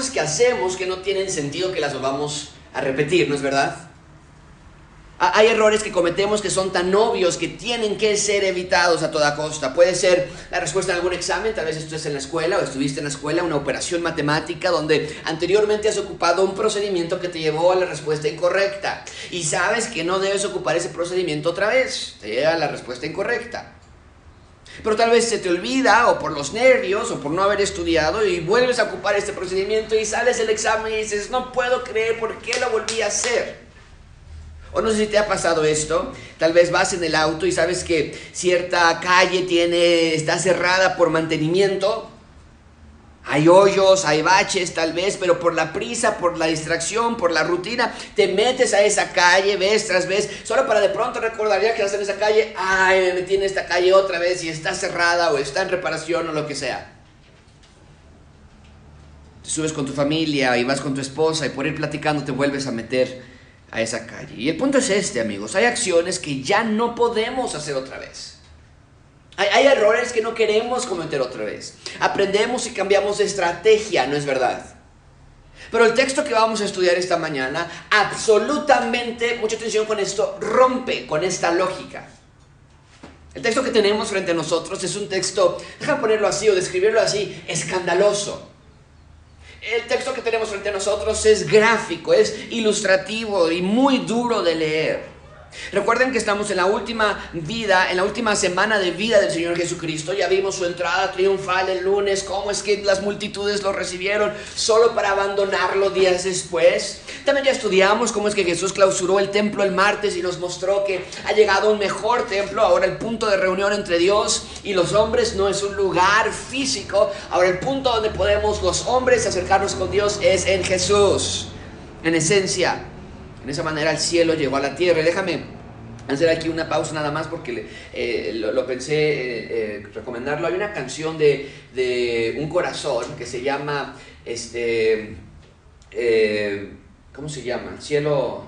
cosas que hacemos que no tienen sentido que las volvamos a repetir, ¿no es verdad? Hay errores que cometemos que son tan obvios que tienen que ser evitados a toda costa. Puede ser la respuesta en algún examen, tal vez estuviste en la escuela o estuviste en la escuela, una operación matemática donde anteriormente has ocupado un procedimiento que te llevó a la respuesta incorrecta. Y sabes que no debes ocupar ese procedimiento otra vez, te llega a la respuesta incorrecta. Pero tal vez se te olvida o por los nervios o por no haber estudiado y vuelves a ocupar este procedimiento y sales del examen y dices, no puedo creer por qué lo volví a hacer. O no sé si te ha pasado esto, tal vez vas en el auto y sabes que cierta calle tiene, está cerrada por mantenimiento. Hay hoyos, hay baches tal vez, pero por la prisa, por la distracción, por la rutina, te metes a esa calle vez tras vez, solo para de pronto recordar ya que estás en esa calle, ay, me metí en esta calle otra vez y está cerrada o está en reparación o lo que sea. Te subes con tu familia y vas con tu esposa y por ir platicando te vuelves a meter a esa calle. Y el punto es este, amigos. Hay acciones que ya no podemos hacer otra vez. Hay, errores que no queremos cometer otra vez. Aprendemos y cambiamos de estrategia, ¿no es verdad? Pero el texto que vamos a estudiar esta mañana, absolutamente, mucha atención con esto, rompe con esta lógica. El texto que tenemos frente a nosotros es un texto, déjame ponerlo así o describirlo así, escandaloso. El texto que tenemos frente a nosotros es gráfico, es ilustrativo y muy duro de leer. Recuerden que estamos en la última vida, en la última semana de vida del Señor Jesucristo. Ya vimos su entrada triunfal el lunes, cómo es que las multitudes lo recibieron solo para abandonarlo días después. También ya estudiamos cómo es que Jesús clausuró el templo el martes y nos mostró que ha llegado un mejor templo. Ahora el punto de reunión entre Dios y los hombres no es un lugar físico. Ahora el punto donde podemos los hombres acercarnos con Dios es en Jesús. En esencia, en esa manera el cielo llegó a la tierra. Y déjame hacer aquí una pausa nada más porque eh, lo, pensé eh, eh, recomendarlo. Hay una canción de, un corazón que se llama, este, ¿cómo se llama? Cielo,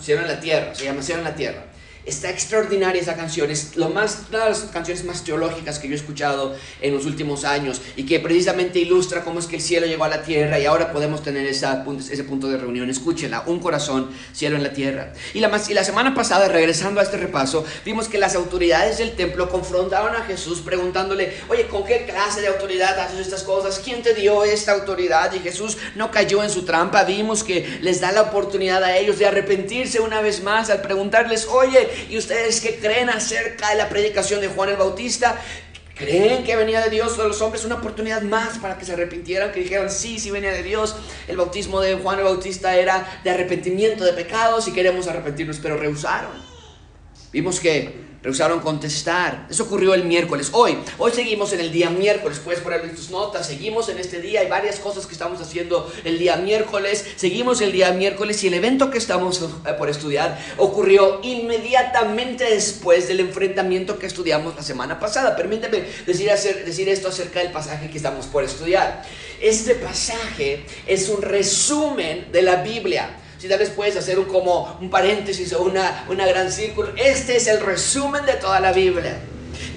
cielo en la tierra. Se llama Cielo en la tierra. Está extraordinaria esa canción, es lo más, una de las canciones más teológicas que yo he escuchado en los últimos años y que precisamente ilustra cómo es que el cielo llegó a la tierra y ahora podemos tener esa, ese punto de reunión. Escúchenla, un corazón, cielo en la tierra. Y la, y la semana pasada, regresando a este repaso, vimos que las autoridades del templo confrontaron a Jesús preguntándole, oye, ¿con qué clase de autoridad haces estas cosas? ¿Quién te dio esta autoridad? Y Jesús no cayó en su trampa, vimos que les da la oportunidad a ellos de arrepentirse una vez más al preguntarles, oye, ¿Y ustedes que creen acerca de la predicación de Juan el Bautista? ¿Creen que venía de Dios de los hombres? Una oportunidad más para que se arrepintieran, que dijeran, sí, sí venía de Dios. El bautismo de Juan el Bautista era de arrepentimiento de pecados y queremos arrepentirnos, pero rehusaron. Vimos que rehusaron contestar. Eso ocurrió el miércoles. Hoy, hoy seguimos en el día miércoles. Puedes poner en tus notas. Seguimos en este día. Hay varias cosas que estamos haciendo el día miércoles. Seguimos el día miércoles y el evento que estamos eh, por estudiar ocurrió inmediatamente después del enfrentamiento que estudiamos la semana pasada. Permíteme decir, decir esto acerca del pasaje que estamos por estudiar. Este pasaje es un resumen de la Biblia. Si tal vez puedes hacer un, como un paréntesis o una, una gran círculo, este es el resumen de toda la Biblia.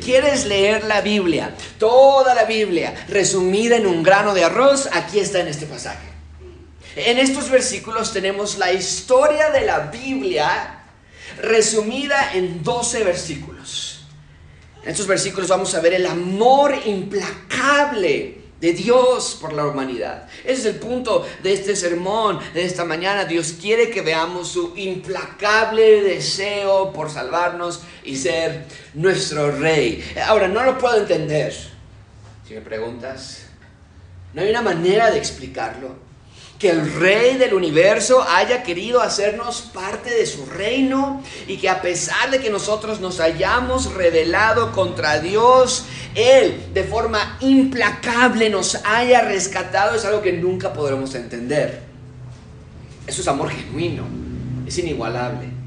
¿Quieres leer la Biblia? Toda la Biblia, resumida en un grano de arroz, aquí está en este pasaje. En estos versículos tenemos la historia de la Biblia resumida en 12 versículos. En estos versículos vamos a ver el amor implacable de Dios por la humanidad. Ese es el punto de este sermón, de esta mañana. Dios quiere que veamos su implacable deseo por salvarnos y ser nuestro rey. Ahora, no lo puedo entender. Si me preguntas, no hay una manera de explicarlo que el rey del universo haya querido hacernos parte de su reino y que a pesar de que nosotros nos hayamos rebelado contra Dios, Él de forma implacable nos haya rescatado es algo que nunca podremos entender. Eso es amor genuino, es inigualable.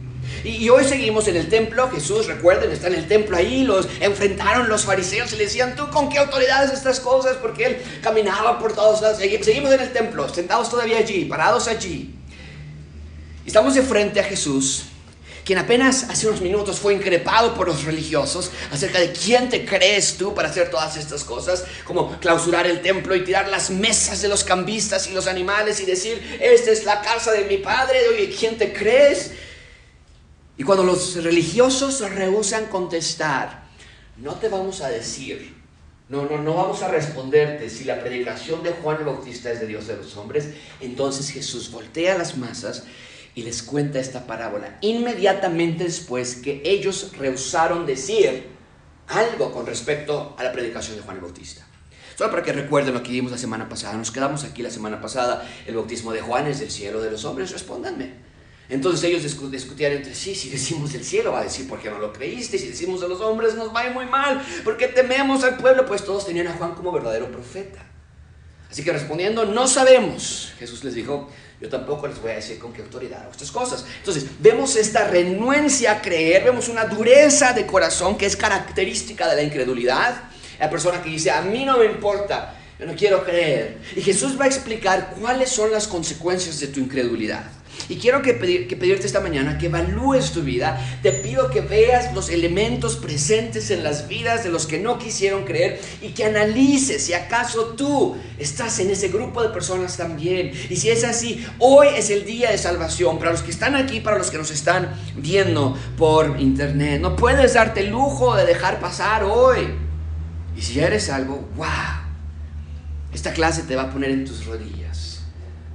Y, hoy seguimos en el templo, Jesús, recuerden, está en el templo ahí, los enfrentaron los fariseos y le decían, ¿tú con qué autoridades estas cosas? Porque él caminaba por todos lados. Seguimos en el templo, sentados todavía allí, parados allí. Estamos de frente a Jesús quien apenas hace unos minutos fue increpado por los religiosos acerca de quién te crees tú para hacer todas estas cosas, como clausurar el templo y tirar las mesas de los cambistas y los animales y decir, esta es la casa de mi padre, oye, ¿quién te crees? Y cuando los religiosos rehusan contestar, no te vamos a decir, no, no, no vamos a responderte si la predicación de Juan el Bautista es de Dios de los hombres, entonces Jesús voltea a las masas y les cuenta esta parábola. Inmediatamente después que ellos rehusaron decir algo con respecto a la predicación de Juan el Bautista. Solo para que recuerden lo que vimos la semana pasada. Nos quedamos aquí la semana pasada. El bautismo de Juan es del cielo de los hombres. Respóndanme. Entonces ellos discutían entre sí, si decimos del cielo va a decir, ¿por qué no lo creíste? Si decimos de los hombres nos va a ir muy mal, porque tememos al pueblo, pues todos tenían a Juan como verdadero profeta. Así que respondiendo, no sabemos, Jesús les dijo, yo tampoco les voy a decir con qué autoridad hago estas cosas. Entonces, vemos esta renuencia a creer, vemos una dureza de corazón que es característica de la incredulidad. La persona que dice, a mí no me importa, yo no quiero creer. Y Jesús va a explicar cuáles son las consecuencias de tu incredulidad. Y quiero que, pedirte esta mañana que evalúes tu vida. Te pido que veas los elementos presentes en las vidas de los que no quisieron creer y que analices si acaso tú estás en ese grupo de personas también. Y si es así, hoy es el día de salvación para los que están aquí, para los que nos están viendo por internet. No puedes darte el lujo de dejar pasar hoy. Y si ya eres salvo, wow. Esta clase te va a poner en tus rodillas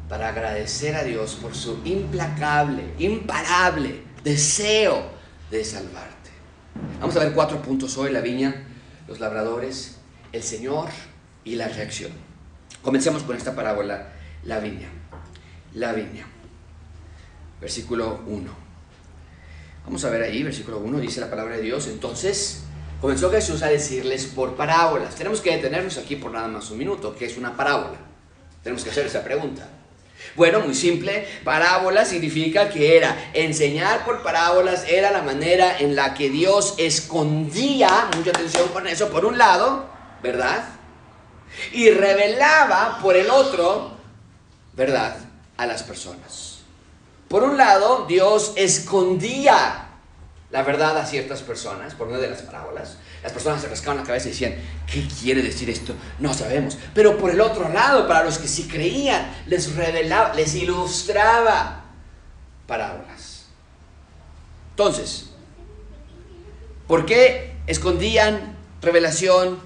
para agradecer a Dios por su implacable, imparable deseo de salvarte. Vamos a ver cuatro puntos hoy, la viña, los labradores, el Señor y la reacción. Comencemos con esta parábola, la viña. La viña. Versículo 1. Vamos a ver ahí, versículo 1, dice la palabra de Dios. Entonces comenzó Jesús a decirles por parábolas. Tenemos que detenernos aquí por nada más un minuto, que es una parábola. Tenemos que hacer esa pregunta. Bueno, muy simple, parábola significa que era enseñar por parábolas, era la manera en la que Dios escondía, mucha atención con eso, por un lado, ¿verdad? Y revelaba por el otro, ¿verdad? A las personas. Por un lado, Dios escondía la verdad a ciertas personas por medio de las parábolas. Las personas se rascaban la cabeza y decían, ¿qué quiere decir esto? No sabemos. Pero por el otro lado, para los que sí creían, les revelaba, les ilustraba parábolas. Entonces, ¿por qué escondían revelación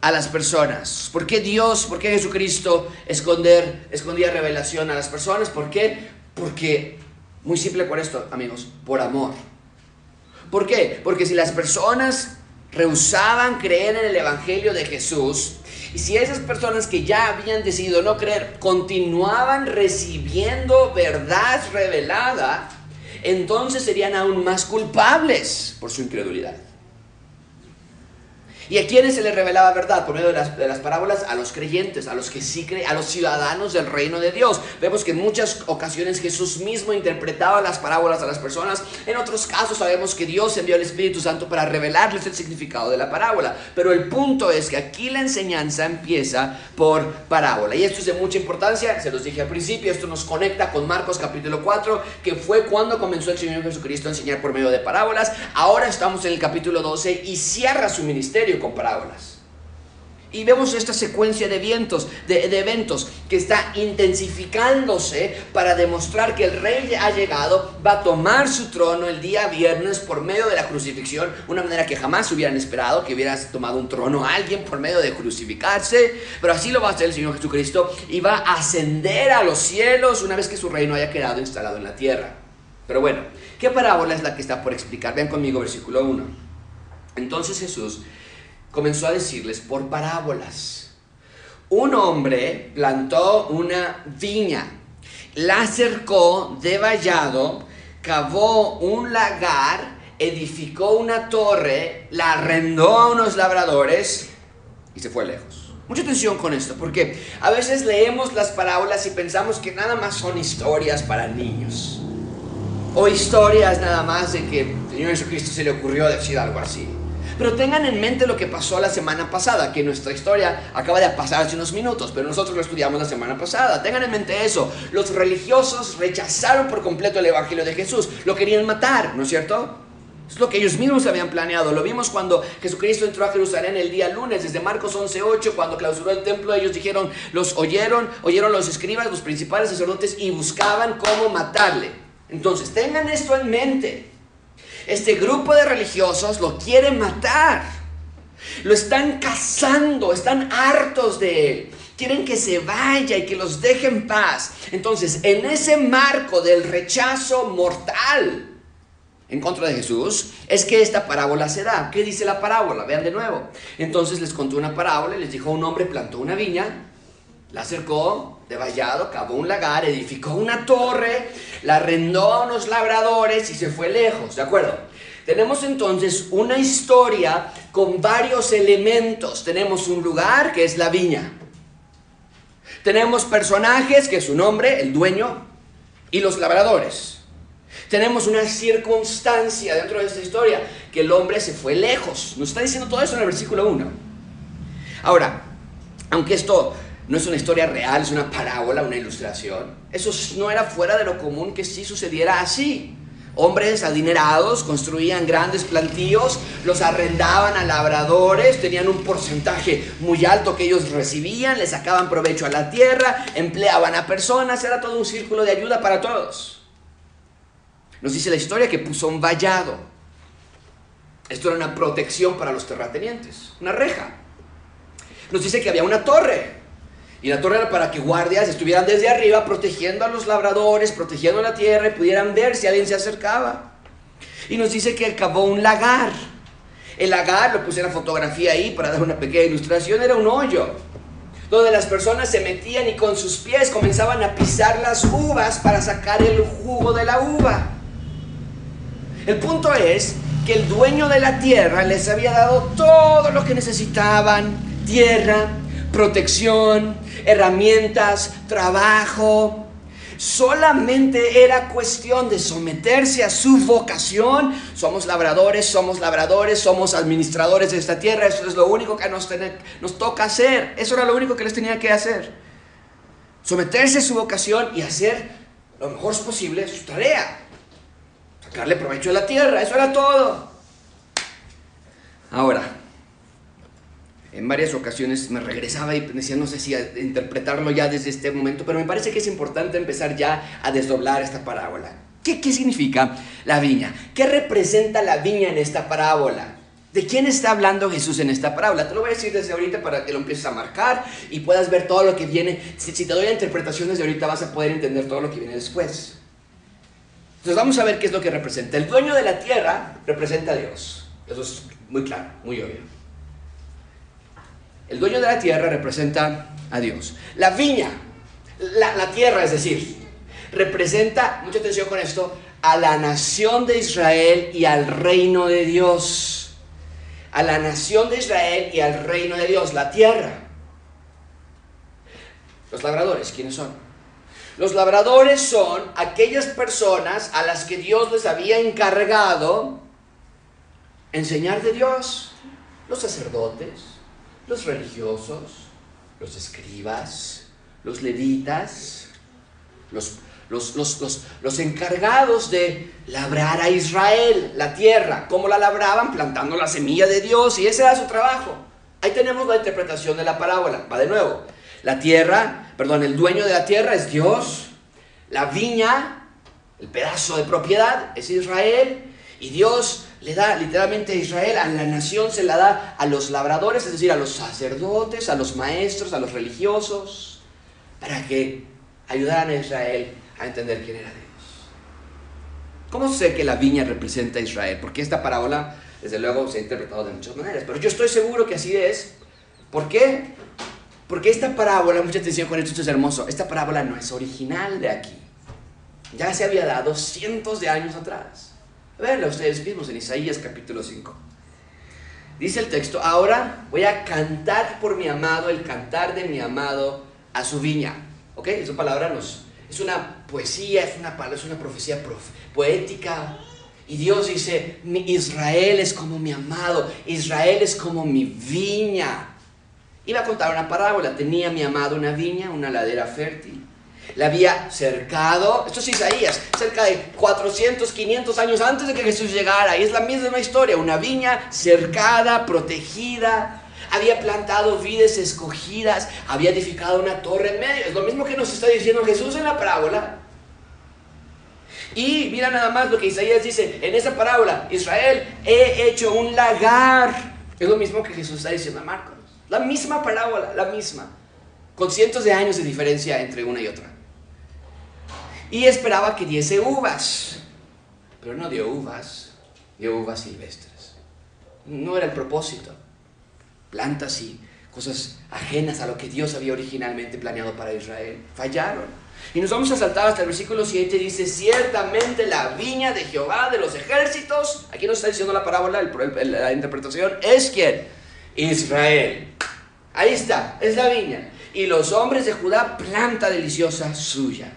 a las personas? ¿Por qué Dios, por qué Jesucristo esconder, escondía revelación a las personas? ¿Por qué? Porque, muy simple por esto, amigos, por amor. ¿Por qué? Porque si las personas rehusaban creer en el Evangelio de Jesús, y si esas personas que ya habían decidido no creer continuaban recibiendo verdad revelada, entonces serían aún más culpables por su incredulidad. ¿Y a quiénes se les revelaba verdad? Por medio de las, parábolas, a los creyentes, a los que sí creen, a los ciudadanos del reino de Dios. Vemos que en muchas ocasiones Jesús mismo interpretaba las parábolas a las personas. En otros casos sabemos que Dios envió al Espíritu Santo para revelarles el significado de la parábola. Pero el punto es que aquí la enseñanza empieza por parábola. Y esto es de mucha importancia, se los dije al principio, esto nos conecta con Marcos capítulo 4, que fue cuando comenzó el Señor Jesucristo a enseñar por medio de parábolas. Ahora estamos en el capítulo 12 y cierra su ministerio con parábolas. Y vemos esta secuencia de, vientos, de, eventos que está intensificándose para demostrar que el rey ha llegado, va a tomar su trono el día viernes por medio de la crucifixión, una manera que jamás hubieran esperado, que hubiera tomado un trono alguien por medio de crucificarse, pero así lo va a hacer el Señor Jesucristo y va a ascender a los cielos una vez que su reino haya quedado instalado en la tierra. Pero bueno, ¿qué parábola es la que está por explicar? Vean conmigo versículo 1. Entonces Jesús comenzó a decirles por parábolas. Un hombre plantó una viña, la cercó de vallado, cavó un lagar, edificó una torre, la arrendó a unos labradores y se fue lejos. Mucha atención con esto, porque a veces leemos las parábolas y pensamos que nada más son historias para niños. O historias nada más de que el Señor Jesucristo se le ocurrió decir algo así. Pero tengan en mente lo que pasó la semana pasada, que nuestra historia acaba de pasar hace unos minutos, pero nosotros lo estudiamos la semana pasada. Tengan en mente eso. Los religiosos rechazaron por completo el Evangelio de Jesús. Lo querían matar, ¿no es cierto? Es lo que ellos mismos habían planeado. Lo vimos cuando Jesucristo entró a Jerusalén el día lunes, desde Marcos 11:8, cuando clausuró el templo, ellos dijeron, los oyeron, oyeron los escribas, los principales sacerdotes y buscaban cómo matarle. Entonces, tengan esto en mente. Este grupo de religiosos lo quieren matar. Lo están cazando, están hartos de él. Quieren que se vaya y que los deje en paz. Entonces, en ese marco del rechazo mortal en contra de Jesús, es que esta parábola se da. ¿Qué dice la parábola? Vean de nuevo. Entonces les contó una parábola y les dijo, un hombre plantó una viña, la acercó de vallado, cavó un lagar, edificó una torre, la arrendó a unos labradores y se fue lejos, ¿de acuerdo? Tenemos entonces una historia con varios elementos. Tenemos un lugar que es la viña. Tenemos personajes que es su nombre, el dueño, y los labradores. Tenemos una circunstancia dentro de esta historia, que el hombre se fue lejos. Nos está diciendo todo eso en el versículo 1. Ahora, aunque esto no es una historia real, es una parábola, una ilustración, eso no era fuera de lo común que sí sucediera así. Hombres adinerados construían grandes plantíos, los arrendaban a labradores, tenían un porcentaje muy alto que ellos recibían, le sacaban provecho a la tierra, empleaban a personas, era todo un círculo de ayuda para todos. Nos dice la historia que puso un vallado. Esto era una protección para los terratenientes, una reja. Nos dice que había una torre. Y la torre era para que guardias estuvieran desde arriba protegiendo a los labradores, protegiendo la tierra y pudieran ver si alguien se acercaba. Y nos dice que acabó un lagar. El lagar, lo puse en la fotografía ahí para dar una pequeña ilustración, era un hoyo donde las personas se metían y con sus pies comenzaban a pisar las uvas para sacar el jugo de la uva. El punto es que el dueño de la tierra les había dado todo lo que necesitaban, tierra, protección, herramientas, trabajo. Solamente era cuestión de someterse a su vocación. Somos labradores, somos labradores, somos administradores de esta tierra. Eso es lo único que nos, toca hacer. Eso era lo único que les tenía que hacer. Someterse a su vocación y hacer lo mejor posible su tarea sacarle provecho a la tierra, eso era todo. Ahora, en varias ocasiones me regresaba y decía, no sé si interpretarlo ya desde este momento, pero me parece que es importante empezar ya a desdoblar esta parábola. ¿Qué, ¿Qué significa la viña? ¿Qué representa la viña en esta parábola? ¿De quién está hablando Jesús en esta parábola? Te lo voy a decir desde ahorita para que lo empieces a marcar y puedas ver todo lo que viene. Si, si te doy la interpretación desde ahorita vas a poder entender todo lo que viene después. Entonces vamos a ver qué es lo que representa. El dueño de la tierra representa a Dios. Eso es muy claro, muy obvio. El dueño de la tierra representa a Dios. La viña, la, tierra, es decir, representa, mucha atención con esto, a la nación de Israel y al reino de Dios. A la nación de Israel y al reino de Dios, la tierra. Los labradores, ¿quiénes son? Los labradores son aquellas personas a las que Dios les había encargado enseñar de Dios. Los sacerdotes, los religiosos, los escribas, los levitas, los, los, encargados de labrar a Israel la tierra. ¿Cómo la labraban? Plantando la semilla de Dios y ese era su trabajo. Ahí tenemos la interpretación de la parábola. Va de nuevo. La tierra, perdón, el dueño de la tierra es Dios. La viña, el pedazo de propiedad es Israel. Y Dios le da literalmente a Israel, a la nación se la da a los labradores, es decir, a los sacerdotes, a los maestros, a los religiosos, para que ayudaran a Israel a entender quién era Dios. ¿Cómo sé que la viña representa a Israel? Porque esta parábola, desde luego, se ha interpretado de muchas maneras, pero yo estoy seguro que así es. ¿Por qué? Porque esta parábola, mucha atención con esto, esto es hermoso, esta parábola no es original de aquí. Ya se había dado cientos de años atrás. Verla ustedes mismos en Isaías capítulo 5. Dice el texto, ahora voy a cantar por mi amado el cantar de mi amado a su viña. ¿Ok? Esa palabra nos, es una poesía, es una, es una profecía poética. Y Dios dice, Israel es como mi amado, Israel es como mi viña. Iba a contar una parábola, tenía mi amado una viña, una ladera fértil. La había cercado, esto es Isaías, cerca de 400, 500 años antes de que Jesús llegara. Y es la misma historia, una viña cercada, protegida. Había plantado vides escogidas, había edificado una torre en medio. Es lo mismo que nos está diciendo Jesús en la parábola. Y mira nada más lo que Isaías dice en esa parábola, Israel, he hecho un lagar. Es lo mismo que Jesús está diciendo a Marcos. La misma parábola, la misma. Con cientos de años de diferencia entre una y otra. Y esperaba que diese uvas. Pero no dio uvas, dio uvas silvestres. No era el propósito. Plantas y cosas ajenas a lo que Dios había originalmente planeado para Israel. Fallaron. Y nos vamos a saltar hasta el versículo 7, dice, ciertamente la viña de Jehová de los ejércitos, aquí nos está diciendo la parábola, la interpretación, es quien? Israel. Ahí está, es la viña. Y los hombres de Judá, planta deliciosa suya.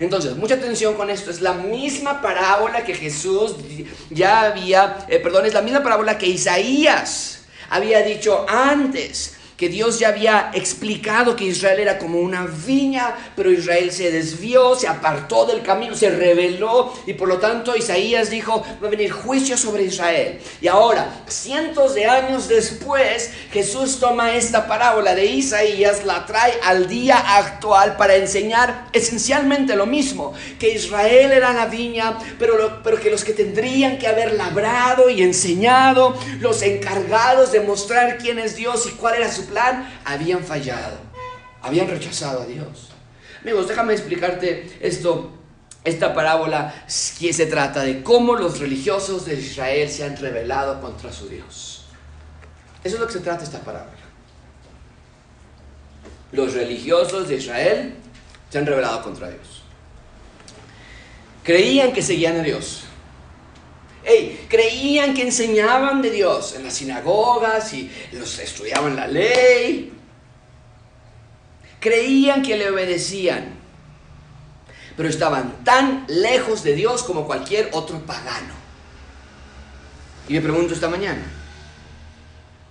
Entonces, mucha atención con esto. Es la misma parábola que Jesús ya había, eh, perdón, es la misma parábola que Isaías había dicho antes que Dios ya había explicado que Israel era como una viña, pero Israel se desvió, se apartó del camino, se rebeló y por lo tanto Isaías dijo, va a venir juicio sobre Israel. Y ahora, cientos de años después, Jesús toma esta parábola de Isaías, la trae al día actual para enseñar esencialmente lo mismo, que Israel era la viña, pero, pero que los que tendrían que haber labrado y enseñado, los encargados de mostrar quién es Dios y cuál era su plan, habían fallado, habían rechazado a Dios. Amigos, déjame explicarte esto, esta parábola que se trata de cómo los religiosos de Israel se han rebelado contra su Dios. Eso es lo que se trata esta parábola. Los religiosos de Israel se han rebelado contra Dios. Creían que seguían a Dios. Hey, creían que enseñaban de Dios en las sinagogas y los estudiaban la ley. Creían que le obedecían, pero estaban tan lejos de Dios como cualquier otro pagano. Y me pregunto esta mañana,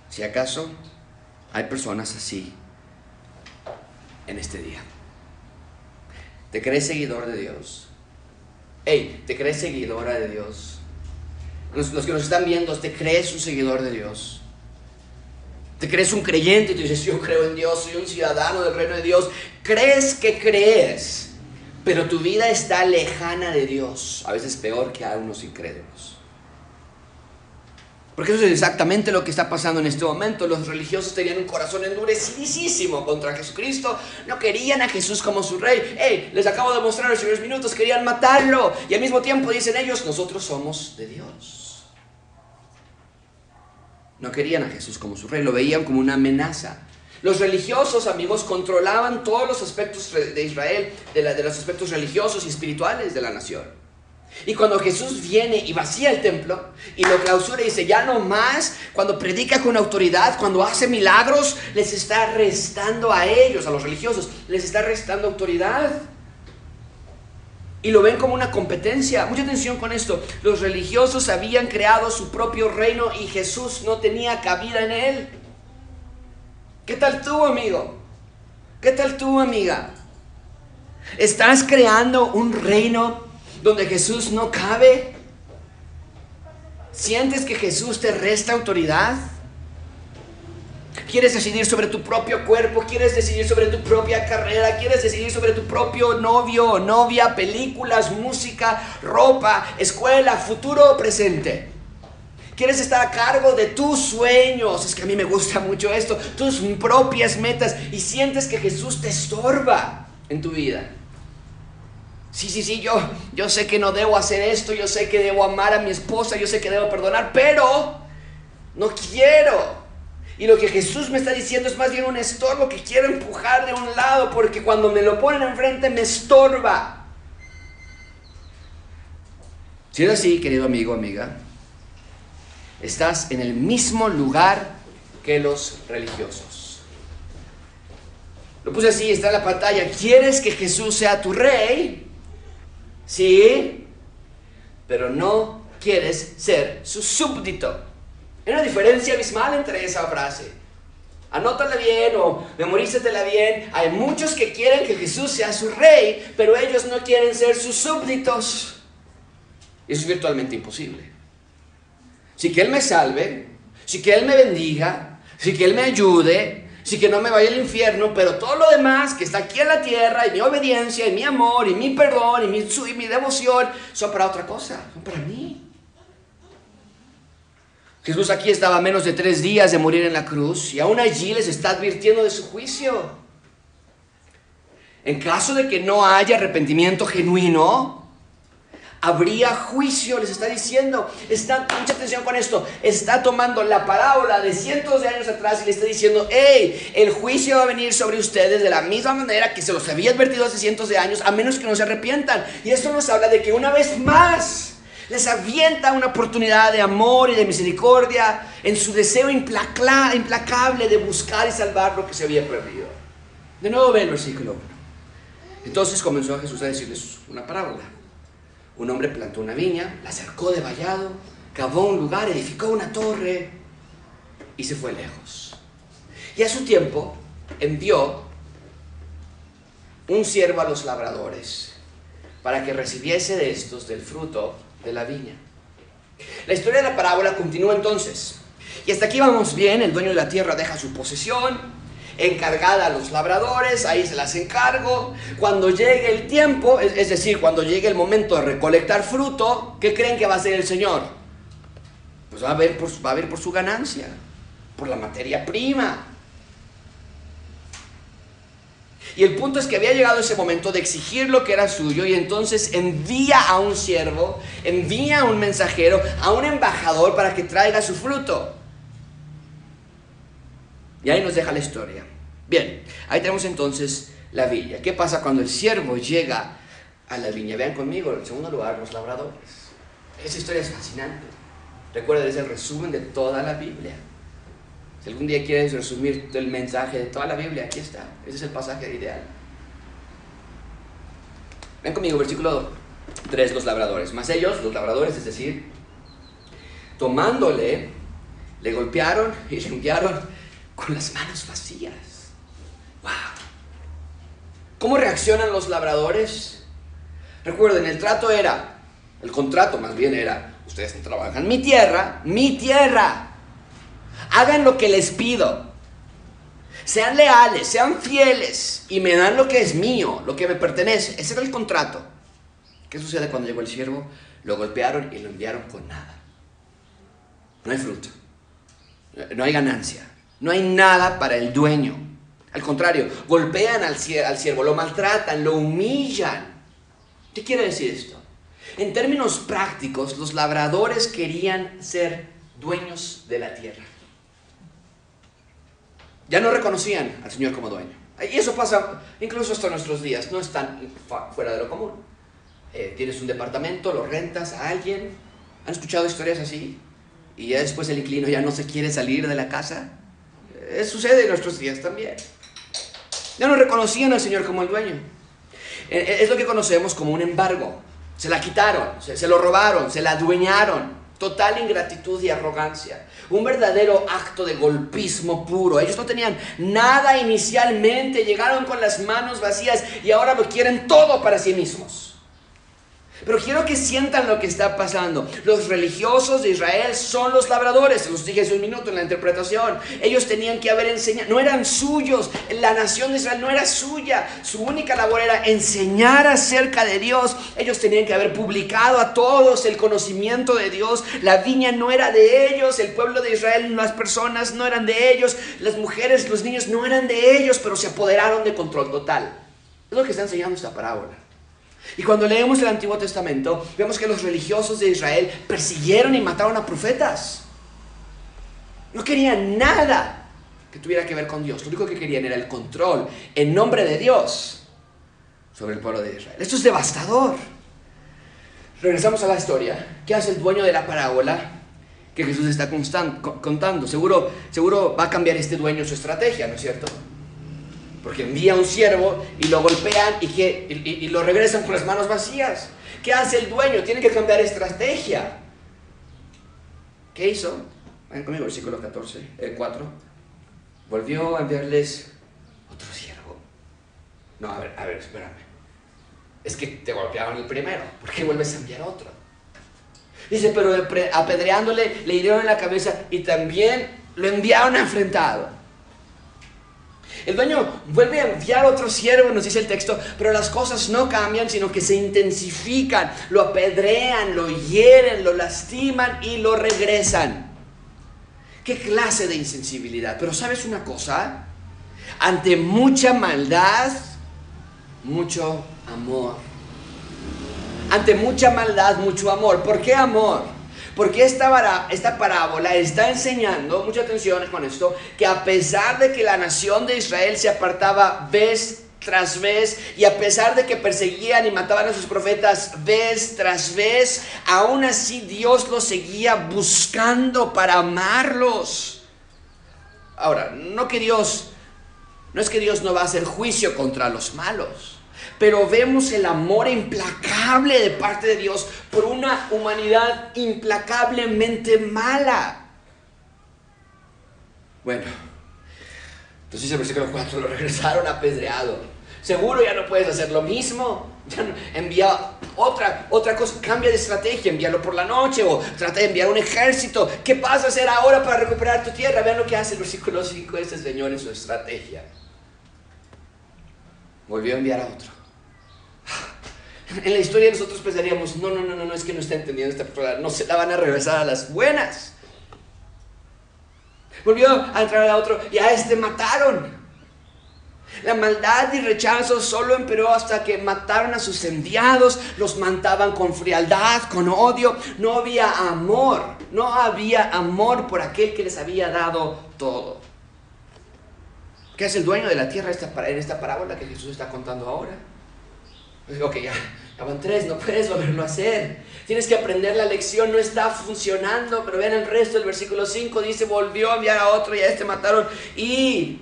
si acaso hay personas así en este día. ¿Te crees seguidor de Dios? Hey, ¿te crees seguidora de Dios? Los, que nos están viendo, ¿te crees un seguidor de Dios? ¿Te crees un creyente y tú dices, yo creo en Dios, soy un ciudadano del reino de Dios? ¿Crees que crees? Pero tu vida está lejana de Dios, a veces peor que a unos incrédulos. Porque eso es exactamente lo que está pasando en este momento. Los religiosos tenían un corazón endurecidísimo contra Jesucristo. No querían a Jesús como su rey. Hey, les acabo de mostrar los primeros minutos, querían matarlo. Y al mismo tiempo dicen ellos, nosotros somos de Dios. No querían a Jesús como su rey, lo veían como una amenaza. Los religiosos, amigos, controlaban todos los aspectos de Israel, de los aspectos religiosos y espirituales de la nación. Y cuando Jesús viene y vacía el templo y lo clausura y dice, ya no más, cuando predica con autoridad, cuando hace milagros, les está restando a ellos, a los religiosos, les está restando autoridad. Y lo ven como una competencia. Mucha atención con esto. Los religiosos habían creado su propio reino y Jesús no tenía cabida en él. ¿Qué tal tú, amigo? ¿Qué tal tú, amiga? ¿Estás creando un reino donde Jesús no cabe? ¿Sientes que Jesús te resta autoridad? ¿Quieres decidir sobre tu propio cuerpo? ¿Quieres decidir sobre tu propia carrera? ¿Quieres decidir sobre tu propio novio o novia? Películas, música, ropa, escuela, futuro o presente. ¿Quieres estar a cargo de tus sueños? Es que a mí me gusta mucho esto. Tus propias metas. Y sientes que Jesús te estorba en tu vida. Sí, sí, sí, yo, yo sé que no debo hacer esto, yo sé que debo amar a mi esposa, yo sé que debo perdonar, pero no quiero. Y lo que Jesús me está diciendo es más bien un estorbo que quiero empujar de un lado porque cuando me lo ponen enfrente me estorba. Si es así, querido amigo, amiga, estás en el mismo lugar que los religiosos. Lo puse así, está en la pantalla. ¿Quieres que Jesús sea tu rey? Sí, pero no quieres ser su súbdito. Hay una diferencia abismal entre esa frase. Anótala bien o memorízatela bien. Hay muchos que quieren que Jesús sea su rey, pero ellos no quieren ser sus súbditos. Eso es virtualmente imposible. Si que Él me salve, si que Él me bendiga, si que Él me ayude, sí que no me vaya al infierno, pero todo lo demás que está aquí en la tierra, y mi obediencia, y mi amor, y mi perdón, y mi, y mi devoción, son para otra cosa, son para mí. Jesús aquí estaba a menos de tres días de morir en la cruz y aún allí les está advirtiendo de su juicio. En caso de que no haya arrepentimiento genuino, habría juicio, les está diciendo. Está, mucha atención con esto. Está tomando la parábola de cientos de años atrás y le está diciendo, hey, el juicio va a venir sobre ustedes de la misma manera que se los había advertido hace cientos de años, a menos que no se arrepientan. Y esto nos habla de que una vez más les avienta una oportunidad de amor y de misericordia en su deseo implacable de buscar y salvar lo que se había perdido. De nuevo ve el versículo 1. Entonces comenzó Jesús a decirles una parábola. Un hombre plantó una viña, la cercó de vallado, cavó un lugar, edificó una torre y se fue lejos. Y a su tiempo envió un siervo a los labradores para que recibiese de estos del fruto de la viña. La historia de la parábola continúa entonces. Y hasta aquí vamos bien, el dueño de la tierra deja su posesión, encargada a los labradores, ahí se las encargo. Cuando llegue el tiempo, es, decir, cuando llegue el momento de recolectar fruto, ¿qué creen que va a hacer el Señor? Pues va a ver va a ver por su ganancia, por la materia prima. Y el punto es que había llegado ese momento de exigir lo que era suyo y entonces envía a un siervo, envía a un mensajero, a un embajador para que traiga su fruto. Y ahí nos deja la historia. Bien, ahí tenemos entonces la viña. ¿Qué pasa cuando el siervo llega a la viña? Vean conmigo, en segundo lugar, los labradores. Esa historia es fascinante. Recuerden, es el resumen de toda la Biblia. Si algún día quieres resumir el mensaje de toda la Biblia, aquí está. Ese es el pasaje ideal. Ven conmigo, versículo 3, los labradores. Más ellos, los labradores, es decir, tomándole, le golpearon y le con las manos vacías. ¡Wow! ¿Cómo reaccionan los labradores? Recuerden, el trato era, el contrato más bien era, ustedes trabajan mi tierra, mi tierra. Hagan lo que les pido. Sean leales, sean fieles y me dan lo que es mío, lo que me pertenece. Ese era el contrato. ¿Qué sucede cuando llegó el siervo? Lo golpearon y lo enviaron con nada. No hay fruto. No hay ganancia. No hay nada para el dueño. Al contrario, golpean al, siervo, lo maltratan, lo humillan. ¿Qué quiere decir esto? En términos prácticos, los labradores querían ser dueños de la tierra. Ya no reconocían al Señor como dueño. Y eso pasa incluso hasta nuestros días, no están fuera de lo común. Eh, tienes un departamento, lo rentas a alguien. ¿Han escuchado historias así? Y ya después el inquilino ya no se quiere salir de la casa sucede en nuestros días también. Ya no reconocían al Señor como el dueño. Eh, eh, es lo que conocemos como un embargo. Se la quitaron, se, se lo robaron, se la adueñaron. Total ingratitud y arrogancia. Un verdadero acto de golpismo puro. Ellos no tenían nada inicialmente, llegaron con las manos vacías y ahora lo quieren todo para sí mismos. Pero quiero que sientan lo que está pasando. Los religiosos de Israel son los labradores, los dije hace un minuto en la interpretación. Ellos tenían que haber enseñado, no eran suyos, la nación de Israel no era suya. Su única labor era enseñar acerca de Dios. Ellos tenían que haber publicado a todos el conocimiento de Dios. La viña no era de ellos, el pueblo de Israel, las personas no eran de ellos, las mujeres, los niños no eran de ellos, pero se apoderaron de control total. Es lo que está enseñando esta parábola. Y cuando leemos el Antiguo Testamento, vemos que los religiosos de Israel persiguieron y mataron a profetas. No querían nada que tuviera que ver con Dios. Lo único que querían era el control en nombre de Dios sobre el pueblo de Israel. Esto es devastador. Regresamos a la historia. ¿Qué hace el dueño de la parábola que Jesús está contando? Seguro, seguro va a cambiar este dueño su estrategia, ¿no es cierto? Porque envía un siervo y lo golpean y, que, y, lo regresan con las manos vacías. ¿Qué hace el dueño? Tiene que cambiar estrategia. ¿Qué hizo? Ven conmigo, versículo 14, el 4. Volvió a enviarles otro siervo. No, a ver, a ver, espérame. Es que te golpearon el primero. ¿Por qué vuelves a enviar otro? Dice, pero apedreándole le hirieron en la cabeza y también lo enviaron enfrentado. El dueño vuelve a enviar otro siervo, nos dice el texto, pero las cosas no cambian, sino que se intensifican, lo apedrean, lo hieren, lo lastiman y lo regresan. ¿Qué clase de insensibilidad? Pero sabes una cosa, ante mucha maldad, mucho amor. Ante mucha maldad, mucho amor. ¿Por qué amor? Porque esta, esta parábola está enseñando, mucha atención con esto, que a pesar de que la nación de Israel se apartaba vez tras vez, y a pesar de que perseguían y mataban a sus profetas vez tras vez, aún así Dios los seguía buscando para amarlos. Ahora, no que Dios, no es que Dios no va a hacer juicio contra los malos pero vemos el amor implacable de parte de Dios por una humanidad implacablemente mala. Bueno, entonces el versículo 4 lo regresaron apedreado. Seguro ya no puedes hacer lo mismo. Ya envía otra, otra cosa, cambia de estrategia, envíalo por la noche o trata de enviar un ejército. ¿Qué vas a hacer ahora para recuperar tu tierra? Vean lo que hace el versículo 5 este señor en su estrategia. Volvió a enviar a otro. En la historia nosotros pensaríamos, no, no, no, no, es que no está entendiendo esta persona, no se la van a regresar a las buenas. Volvió a entrar a otro y a este mataron. La maldad y rechazo solo empeoró hasta que mataron a sus enviados, los mataban con frialdad, con odio. No había amor, no había amor por aquel que les había dado todo. ¿Qué es el dueño de la tierra en esta parábola que Jesús está contando ahora? Ok, ya, ya van tres, no puedes volverlo a hacer. Tienes que aprender la lección, no está funcionando. Pero vean el resto del versículo 5, dice, volvió a enviar a otro y a este mataron. Y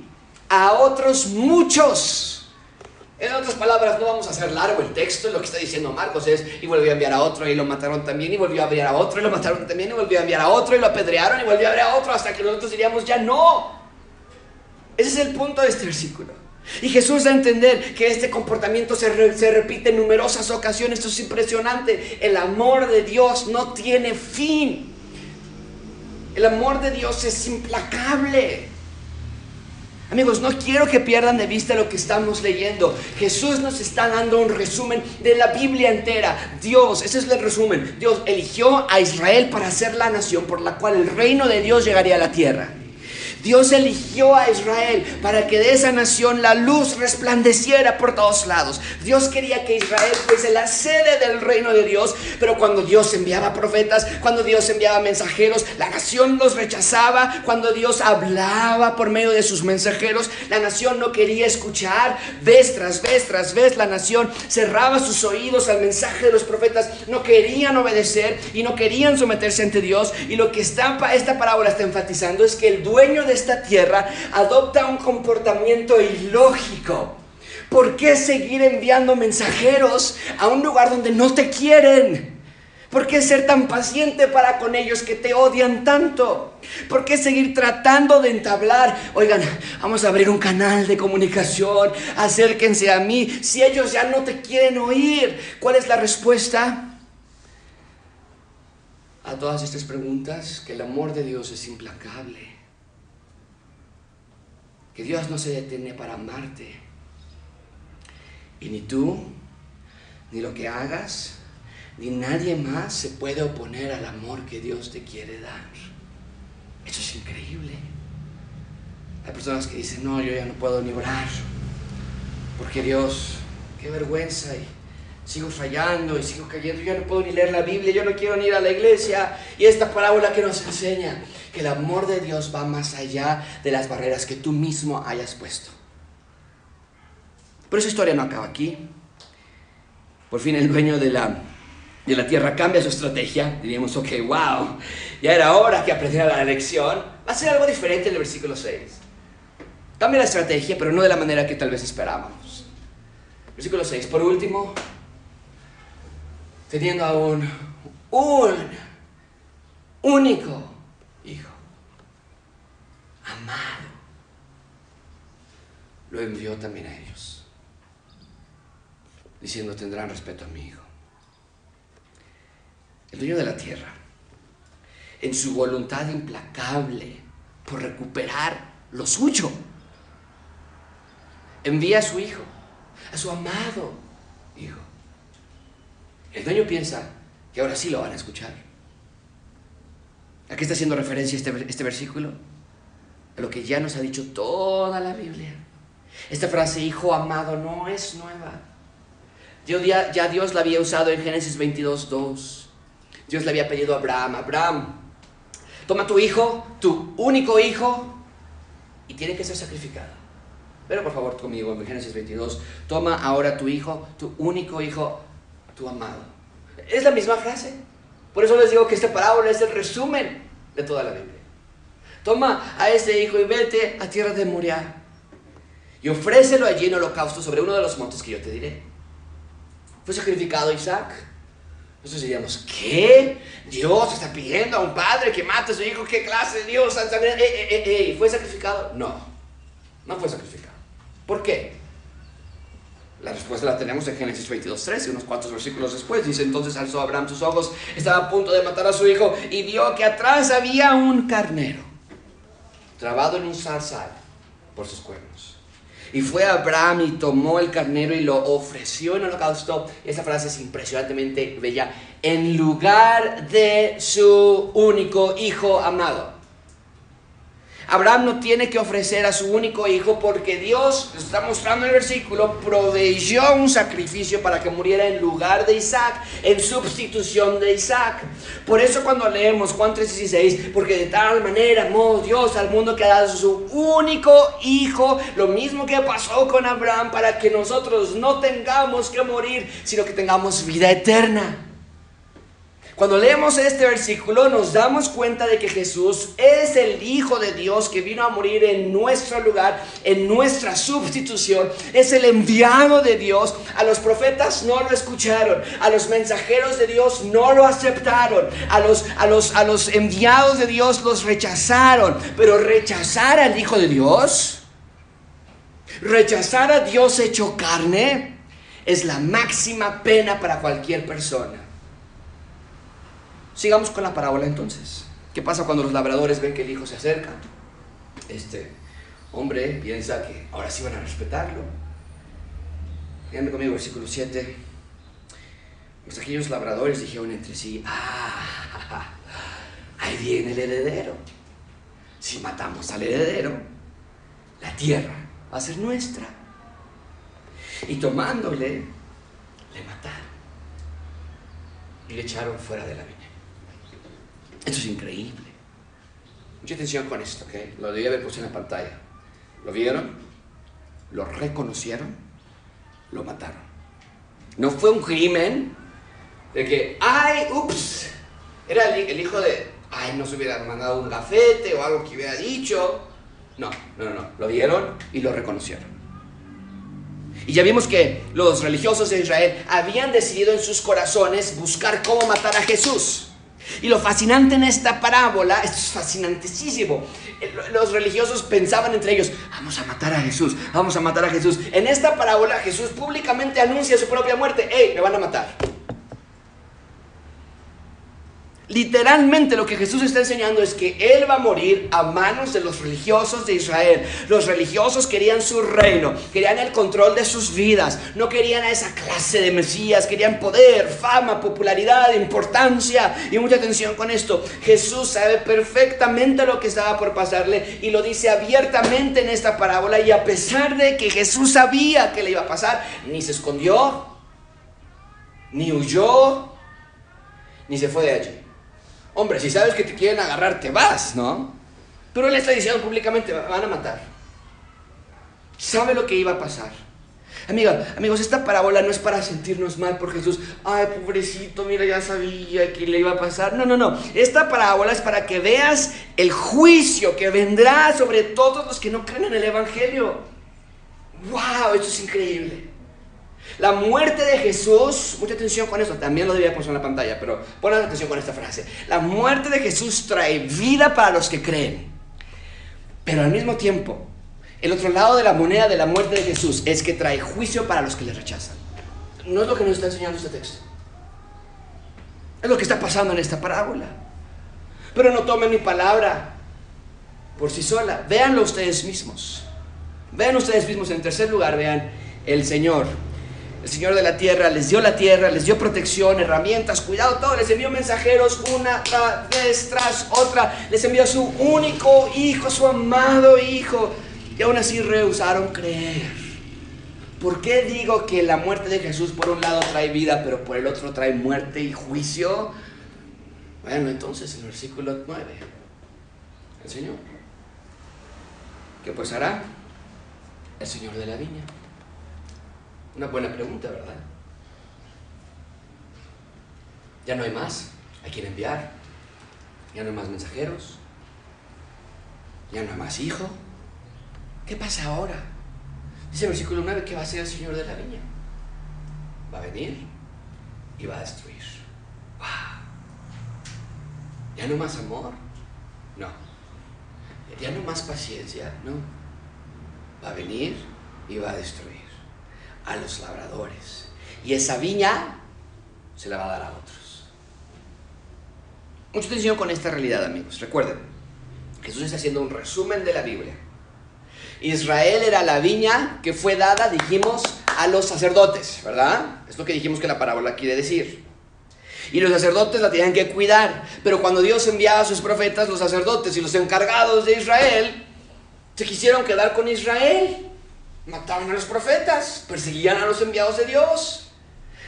a otros muchos. En otras palabras, no vamos a hacer largo el texto, lo que está diciendo Marcos es, y volvió a enviar a otro y lo mataron también, y volvió a enviar a otro y lo mataron también, y volvió a enviar a otro y lo apedrearon, y volvió a enviar a otro, hasta que nosotros diríamos, ya no. Ese es el punto de este versículo. Y Jesús da a entender que este comportamiento se, repite en numerosas ocasiones. Esto es impresionante. El amor de Dios no tiene fin. El amor de Dios es implacable. Amigos, no quiero que pierdan de vista lo que estamos leyendo. Jesús nos está dando un resumen de la Biblia entera. Dios, ese es el resumen. Dios eligió a Israel para ser la nación por la cual el reino de Dios llegaría a la tierra. Dios eligió a Israel para que de esa nación la luz resplandeciera por todos lados. Dios quería que Israel fuese la sede del reino de Dios, pero cuando Dios enviaba profetas, cuando Dios enviaba mensajeros, la nación los rechazaba. Cuando Dios hablaba por medio de sus mensajeros, la nación no quería escuchar. Vez tras vez tras vez la nación cerraba sus oídos al mensaje de los profetas, no querían obedecer y no querían someterse ante Dios. Y lo que esta parábola está enfatizando es que el dueño de esta tierra adopta un comportamiento ilógico. ¿Por qué seguir enviando mensajeros a un lugar donde no te quieren? ¿Por qué ser tan paciente para con ellos que te odian tanto? ¿Por qué seguir tratando de entablar? Oigan, vamos a abrir un canal de comunicación, acérquense a mí. Si ellos ya no te quieren oír, ¿cuál es la respuesta? A todas estas preguntas, que el amor de Dios es implacable que Dios no se detiene para amarte. Y ni tú, ni lo que hagas, ni nadie más se puede oponer al amor que Dios te quiere dar. Eso es increíble. Hay personas que dicen, no, yo ya no puedo ni orar, porque Dios, qué vergüenza, y sigo fallando y sigo cayendo, yo no puedo ni leer la Biblia, yo no quiero ni ir a la iglesia. Y esta parábola que nos enseña, que el amor de Dios va más allá de las barreras que tú mismo hayas puesto. Pero esa historia no acaba aquí. Por fin el dueño de la, de la tierra cambia su estrategia. Diríamos, ok, wow, ya era hora que aprendiera la lección. Va a ser algo diferente en el versículo 6. Cambia la estrategia, pero no de la manera que tal vez esperábamos. Versículo 6. Por último, teniendo aún un único. Amado. Lo envió también a ellos, diciendo, tendrán respeto a mi hijo. El dueño de la tierra, en su voluntad implacable por recuperar lo suyo, envía a su hijo, a su amado hijo. El dueño piensa que ahora sí lo van a escuchar. ¿A qué está haciendo referencia este, este versículo? Lo que ya nos ha dicho toda la Biblia. Esta frase, hijo amado, no es nueva. ya, ya Dios la había usado en Génesis 22, 2. Dios le había pedido a Abraham, Abraham, toma tu hijo, tu único hijo, y tiene que ser sacrificado. Pero por favor conmigo en Génesis 22, toma ahora tu hijo, tu único hijo, tu amado. Es la misma frase. Por eso les digo que esta parábola es el resumen de toda la Biblia. Toma a este hijo y vete a tierra de Moriah y ofrécelo allí en holocausto sobre uno de los montes que yo te diré. Fue sacrificado Isaac. Nosotros diríamos, ¿qué? Dios está pidiendo a un padre que mate a su hijo. ¿Qué clase de Dios? Eh, eh, eh, ¿Fue sacrificado? No, no fue sacrificado. ¿Por qué? La respuesta la tenemos en Génesis 22, 13, unos cuantos versículos después. Dice, entonces alzó Abraham sus ojos, estaba a punto de matar a su hijo y vio que atrás había un carnero, trabado en un zarzal por sus cuernos. Y fue Abraham y tomó el carnero y lo ofreció en holocausto. Esa frase es impresionantemente bella. En lugar de su único hijo amado. Abraham no tiene que ofrecer a su único hijo porque Dios, está mostrando el versículo, proveyó un sacrificio para que muriera en lugar de Isaac, en sustitución de Isaac. Por eso cuando leemos Juan 3:16, porque de tal manera amó Dios al mundo que ha dado su único hijo, lo mismo que pasó con Abraham, para que nosotros no tengamos que morir, sino que tengamos vida eterna. Cuando leemos este versículo nos damos cuenta de que Jesús es el Hijo de Dios que vino a morir en nuestro lugar, en nuestra sustitución. Es el enviado de Dios. A los profetas no lo escucharon, a los mensajeros de Dios no lo aceptaron, a los, a los, a los enviados de Dios los rechazaron. Pero rechazar al Hijo de Dios, rechazar a Dios hecho carne, es la máxima pena para cualquier persona. Sigamos con la parábola entonces. ¿Qué pasa cuando los labradores ven que el hijo se acerca? Este hombre piensa que ahora sí van a respetarlo. Fíjense conmigo, versículo 7. Pues aquellos labradores dijeron entre sí, ah, ahí viene el heredero. Si matamos al heredero, la tierra va a ser nuestra. Y tomándole, le mataron. Y le echaron fuera de la vida. Esto es increíble. Mucha atención con esto, ¿ok? Lo debía haber puesto en la pantalla. ¿Lo vieron? Lo reconocieron, lo mataron. No fue un crimen de que, ay, ups, era el, hijo de, ay, no se hubiera mandado un gafete o algo que hubiera dicho. No, no, no, no. Lo vieron y lo reconocieron. Y ya vimos que los religiosos de Israel habían decidido en sus corazones buscar cómo matar a Jesús. Y lo fascinante en esta parábola, esto es fascinantísimo. Los religiosos pensaban entre ellos, vamos a matar a Jesús, vamos a matar a Jesús. En esta parábola Jesús públicamente anuncia su propia muerte, ¡Ey, me van a matar! Literalmente lo que Jesús está enseñando es que Él va a morir a manos de los religiosos de Israel. Los religiosos querían su reino, querían el control de sus vidas, no querían a esa clase de Mesías, querían poder, fama, popularidad, importancia y mucha atención con esto. Jesús sabe perfectamente lo que estaba por pasarle y lo dice abiertamente en esta parábola y a pesar de que Jesús sabía que le iba a pasar, ni se escondió, ni huyó, ni se fue de allí. Hombre, si sabes que te quieren agarrar, te vas, ¿no? Pero él está diciendo públicamente, van a matar. Sabe lo que iba a pasar. Amiga, amigos, esta parábola no es para sentirnos mal por Jesús. Ay, pobrecito, mira, ya sabía que le iba a pasar. No, no, no. Esta parábola es para que veas el juicio que vendrá sobre todos los que no creen en el Evangelio. ¡Wow! Esto es increíble. La muerte de Jesús, mucha atención con eso, también lo debía poner en la pantalla, pero pongan atención con esta frase. La muerte de Jesús trae vida para los que creen, pero al mismo tiempo, el otro lado de la moneda de la muerte de Jesús es que trae juicio para los que le rechazan. No es lo que nos está enseñando este texto. Es lo que está pasando en esta parábola. Pero no tomen mi palabra por sí sola. Véanlo ustedes mismos. Vean ustedes mismos. En tercer lugar, vean el Señor. El Señor de la tierra les dio la tierra, les dio protección, herramientas, cuidado, todo. Les envió mensajeros una vez tras otra. Les envió a su único hijo, su amado hijo. Y aún así rehusaron creer. ¿Por qué digo que la muerte de Jesús por un lado trae vida, pero por el otro trae muerte y juicio? Bueno, entonces el versículo 9, el Señor. ¿Qué pues hará? El Señor de la viña. Una buena pregunta, ¿verdad? Ya no hay más a quien enviar. Ya no hay más mensajeros. Ya no hay más hijo. ¿Qué pasa ahora? Dice el versículo 9 que va a ser el Señor de la viña. Va a venir y va a destruir. ¡Wow! ¿Ya no más amor? No. ¿Ya no más paciencia? No. Va a venir y va a destruir a los labradores. Y esa viña se la va a dar a otros. Mucha atención con esta realidad, amigos. Recuerden, Jesús está haciendo un resumen de la Biblia. Israel era la viña que fue dada, dijimos, a los sacerdotes, ¿verdad? Es lo que dijimos que la parábola quiere decir. Y los sacerdotes la tenían que cuidar. Pero cuando Dios enviaba a sus profetas, los sacerdotes y los encargados de Israel se quisieron quedar con Israel. Mataban a los profetas, perseguían a los enviados de Dios.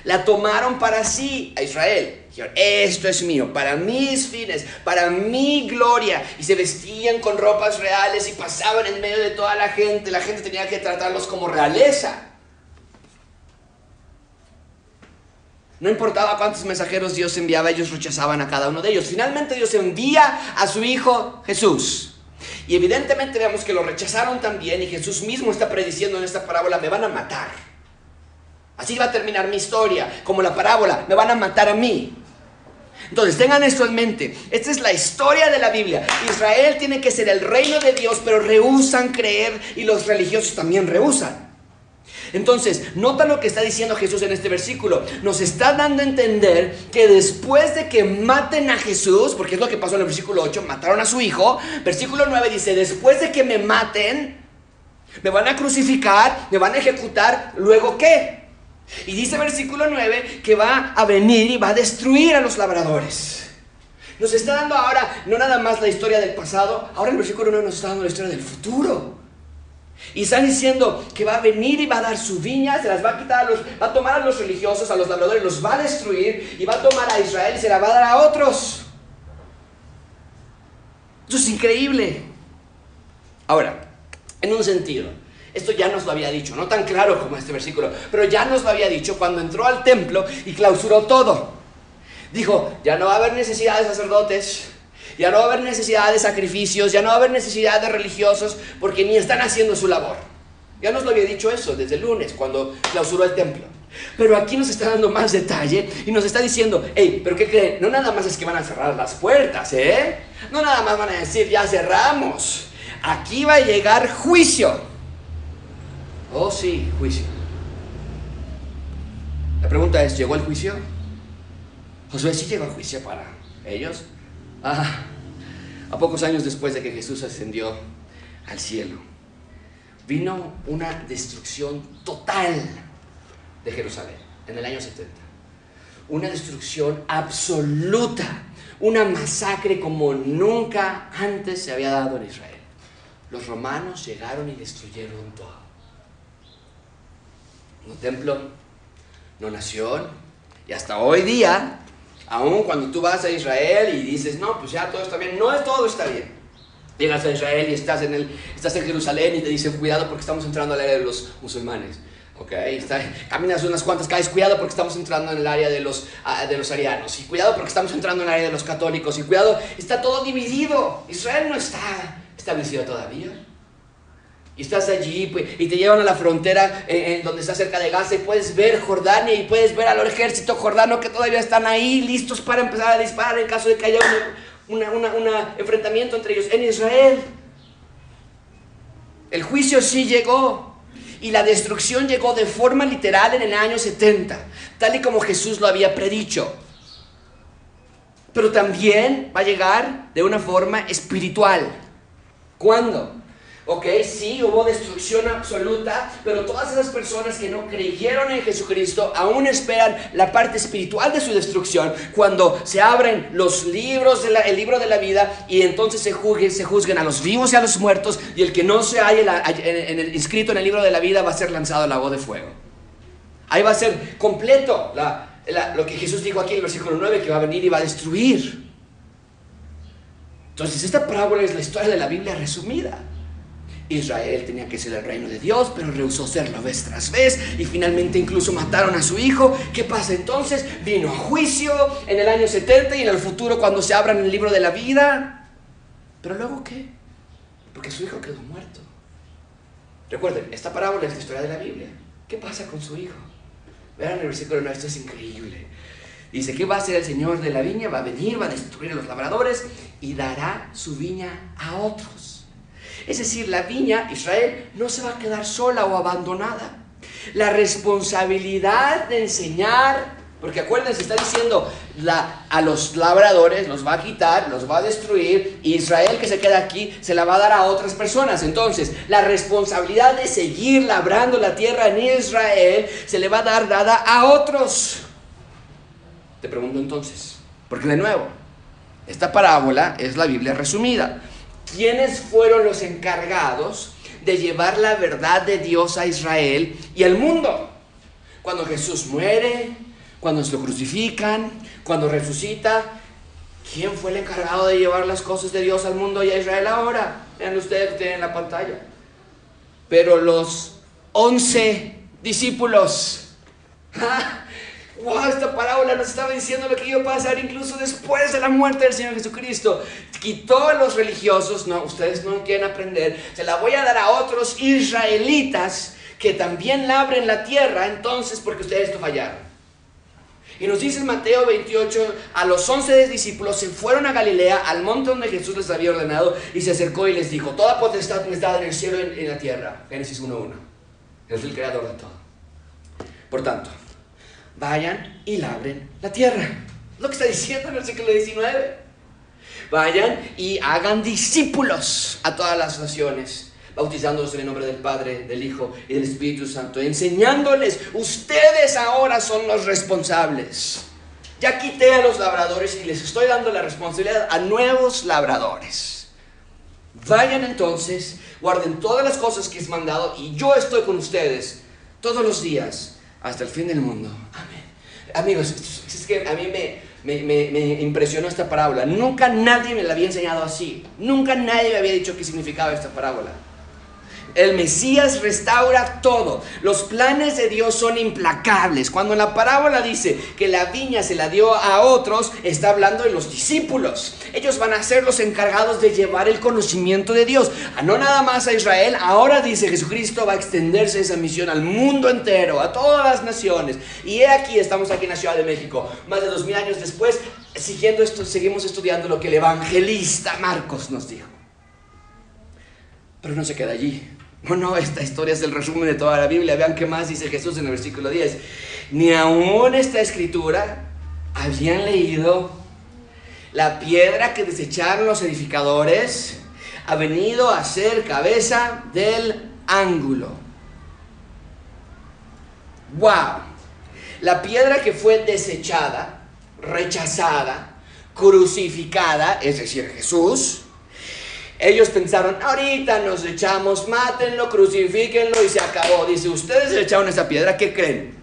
La tomaron para sí a Israel. Dijeron, esto es mío, para mis fines, para mi gloria. Y se vestían con ropas reales y pasaban en medio de toda la gente. La gente tenía que tratarlos como realeza. No importaba cuántos mensajeros Dios enviaba, ellos rechazaban a cada uno de ellos. Finalmente Dios envía a su Hijo Jesús. Y evidentemente vemos que lo rechazaron también y Jesús mismo está prediciendo en esta parábola, me van a matar. Así va a terminar mi historia, como la parábola, me van a matar a mí. Entonces, tengan esto en mente. Esta es la historia de la Biblia. Israel tiene que ser el reino de Dios, pero rehusan creer y los religiosos también rehusan. Entonces, nota lo que está diciendo Jesús en este versículo. Nos está dando a entender que después de que maten a Jesús, porque es lo que pasó en el versículo 8, mataron a su hijo, versículo 9 dice, después de que me maten, me van a crucificar, me van a ejecutar, luego qué? Y dice versículo 9 que va a venir y va a destruir a los labradores. Nos está dando ahora no nada más la historia del pasado, ahora el versículo 9 nos está dando la historia del futuro. Y está diciendo que va a venir y va a dar su viña, se las va a quitar a los, va a tomar a los religiosos, a los labradores, los va a destruir y va a tomar a Israel y se la va a dar a otros. Eso es increíble. Ahora, en un sentido, esto ya nos lo había dicho, no tan claro como este versículo, pero ya nos lo había dicho cuando entró al templo y clausuró todo. Dijo, ya no va a haber necesidad de sacerdotes, ya no va a haber necesidad de sacrificios, ya no va a haber necesidad de religiosos, porque ni están haciendo su labor. Ya nos lo había dicho eso desde el lunes, cuando clausuró el templo. Pero aquí nos está dando más detalle y nos está diciendo, hey, pero ¿qué creen? No nada más es que van a cerrar las puertas, ¿eh? No nada más van a decir, ya cerramos. Aquí va a llegar juicio. Oh, sí, juicio. La pregunta es, ¿llegó el juicio? Josué sí llegó el juicio para ellos. Ah, a pocos años después de que Jesús ascendió al cielo, vino una destrucción total de Jerusalén en el año 70. Una destrucción absoluta, una masacre como nunca antes se había dado en Israel. Los romanos llegaron y destruyeron todo. No templo, no nación, y hasta hoy día Aún cuando tú vas a Israel y dices, no, pues ya todo está bien, no todo está bien. Llegas a Israel y estás en, el, estás en Jerusalén y te dicen, cuidado porque estamos entrando al área de los musulmanes. Ok, está, caminas unas cuantas calles, cuidado porque estamos entrando en el área de los, uh, de los arianos, y cuidado porque estamos entrando en el área de los católicos, y cuidado, está todo dividido. Israel no está establecido todavía. Y estás allí pues, y te llevan a la frontera eh, en donde está cerca de Gaza y puedes ver Jordania y puedes ver al ejército jordano que todavía están ahí listos para empezar a disparar en caso de que haya un enfrentamiento entre ellos en Israel. El juicio sí llegó y la destrucción llegó de forma literal en el año 70, tal y como Jesús lo había predicho. Pero también va a llegar de una forma espiritual. ¿Cuándo? Ok, sí, hubo destrucción absoluta, pero todas esas personas que no creyeron en Jesucristo aún esperan la parte espiritual de su destrucción cuando se abren los libros, del libro de la vida y entonces se juzguen, se juzguen a los vivos y a los muertos y el que no se haya en, el, inscrito en el libro de la vida va a ser lanzado al lago de fuego. Ahí va a ser completo lo que Jesús dijo aquí en el versículo 9, que va a venir y va a destruir. Entonces, esta parábola es la historia de la Biblia resumida. Israel tenía que ser el reino de Dios, pero rehusó serlo vez tras vez y finalmente incluso mataron a su hijo. ¿Qué pasa entonces? Vino a juicio en el año 70 y en el futuro cuando se abran el libro de la vida. Pero luego qué? Porque su hijo quedó muerto. Recuerden, esta parábola es la historia de la Biblia. ¿Qué pasa con su hijo? Vean el versículo 9, esto es increíble. Dice, ¿qué va a hacer el Señor de la viña? Va a venir, va a destruir a los labradores y dará su viña a otros es decir, la viña, Israel, no se va a quedar sola o abandonada. La responsabilidad de enseñar, porque acuérdense, está diciendo a los labradores, los va a quitar, los va a destruir, Israel que se queda aquí se la va a dar a otras personas. Entonces, la responsabilidad de seguir labrando la tierra en Israel se le va a dar dada a otros. Te pregunto entonces, porque de nuevo, esta parábola es la Biblia resumida. ¿Quiénes fueron los encargados de llevar la verdad de Dios a Israel y al mundo? Cuando Jesús muere, cuando se lo crucifican, cuando resucita, ¿quién fue el encargado de llevar las cosas de Dios al mundo y a Israel ahora? Vean ustedes, tienen la pantalla. Pero los once discípulos, wow, esta parábola nos estaba diciendo lo que iba a pasar incluso después de la muerte del Señor Jesucristo. Quitó a los religiosos, no, ustedes no quieren aprender, se la voy a dar a otros israelitas que también labren la tierra, entonces porque ustedes no fallaron. Y nos dice Mateo 28, a los once discípulos se fueron a Galilea, al monte donde Jesús les había ordenado, y se acercó y les dijo, toda potestad me está en el cielo y en la tierra. Génesis 1.1. Es el creador de todo. Por tanto, vayan y labren la tierra. Lo que está diciendo en el versículo 19. Vayan y hagan discípulos a todas las naciones, bautizándolos en el nombre del Padre, del Hijo y del Espíritu Santo, enseñándoles, ustedes ahora son los responsables. Ya quité a los labradores y les estoy dando la responsabilidad a nuevos labradores. Vayan entonces, guarden todas las cosas que es mandado y yo estoy con ustedes todos los días hasta el fin del mundo. Amén. Amigos, es que a mí me, me, impresionó esta parábola. Nunca nadie me la había enseñado así. Nunca nadie me había dicho qué significaba esta parábola. El Mesías restaura todo. Los planes de Dios son implacables. Cuando la parábola dice que la viña se la dio a otros, está hablando de los discípulos. Ellos van a ser los encargados de llevar el conocimiento de Dios. A no nada más a Israel. Ahora dice Jesucristo va a extenderse esa misión al mundo entero, a todas las naciones. Y he aquí, estamos aquí en la Ciudad de México, más de dos mil años después, siguiendo esto, seguimos estudiando lo que el evangelista Marcos nos dijo. Pero no se queda allí. Bueno, esta historia es el resumen de toda la Biblia. Vean qué más dice Jesús en el versículo 10. Ni aún esta escritura habían leído la piedra que desecharon los edificadores ha venido a ser cabeza del ángulo. ¡Wow! La piedra que fue desechada, rechazada, crucificada, es decir, Jesús, ellos pensaron, ahorita nos echamos, mátenlo, crucifíquenlo y se acabó. Dice, ustedes se echaron esa piedra, ¿qué creen?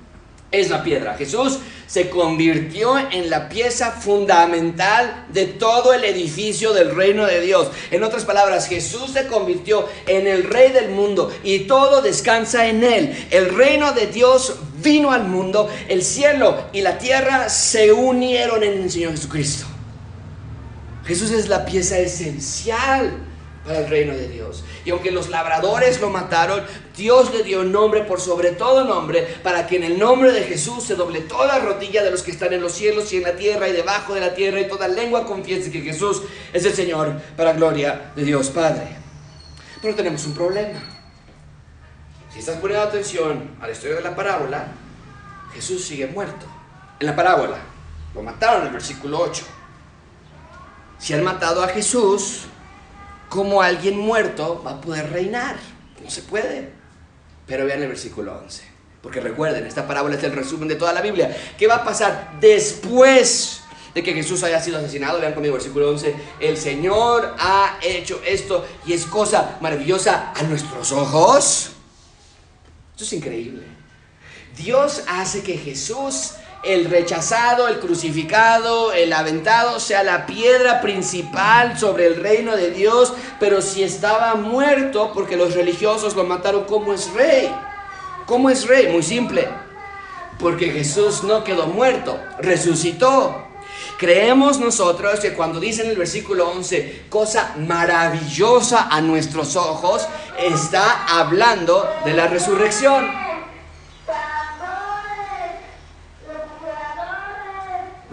Es la piedra. Jesús se convirtió en la pieza fundamental de todo el edificio del reino de Dios. En otras palabras, Jesús se convirtió en el rey del mundo y todo descansa en él. El reino de Dios vino al mundo, el cielo y la tierra se unieron en el Señor Jesucristo. Jesús es la pieza esencial para el reino de Dios. Y aunque los labradores lo mataron, Dios le dio nombre por sobre todo nombre, para que en el nombre de Jesús se doble toda rodilla de los que están en los cielos y en la tierra y debajo de la tierra, y toda lengua confiese que Jesús es el Señor, para gloria de Dios Padre. Pero tenemos un problema. Si estás poniendo atención a la historia de la parábola, Jesús sigue muerto. En la parábola, lo mataron en el versículo 8. Si han matado a Jesús, ¿cómo alguien muerto va a poder reinar? No se puede. Pero vean el versículo 11. Porque recuerden, esta parábola es el resumen de toda la Biblia. ¿Qué va a pasar después de que Jesús haya sido asesinado? Vean conmigo el versículo 11. El Señor ha hecho esto y es cosa maravillosa a nuestros ojos. Esto es increíble. Dios hace que Jesús el rechazado, el crucificado, el aventado sea la piedra principal sobre el reino de Dios, pero si estaba muerto porque los religiosos lo mataron, ¿cómo es rey? ¿Cómo es rey? Muy simple. Porque Jesús no quedó muerto, resucitó. Creemos nosotros que cuando dice en el versículo 11, cosa maravillosa a nuestros ojos, está hablando de la resurrección.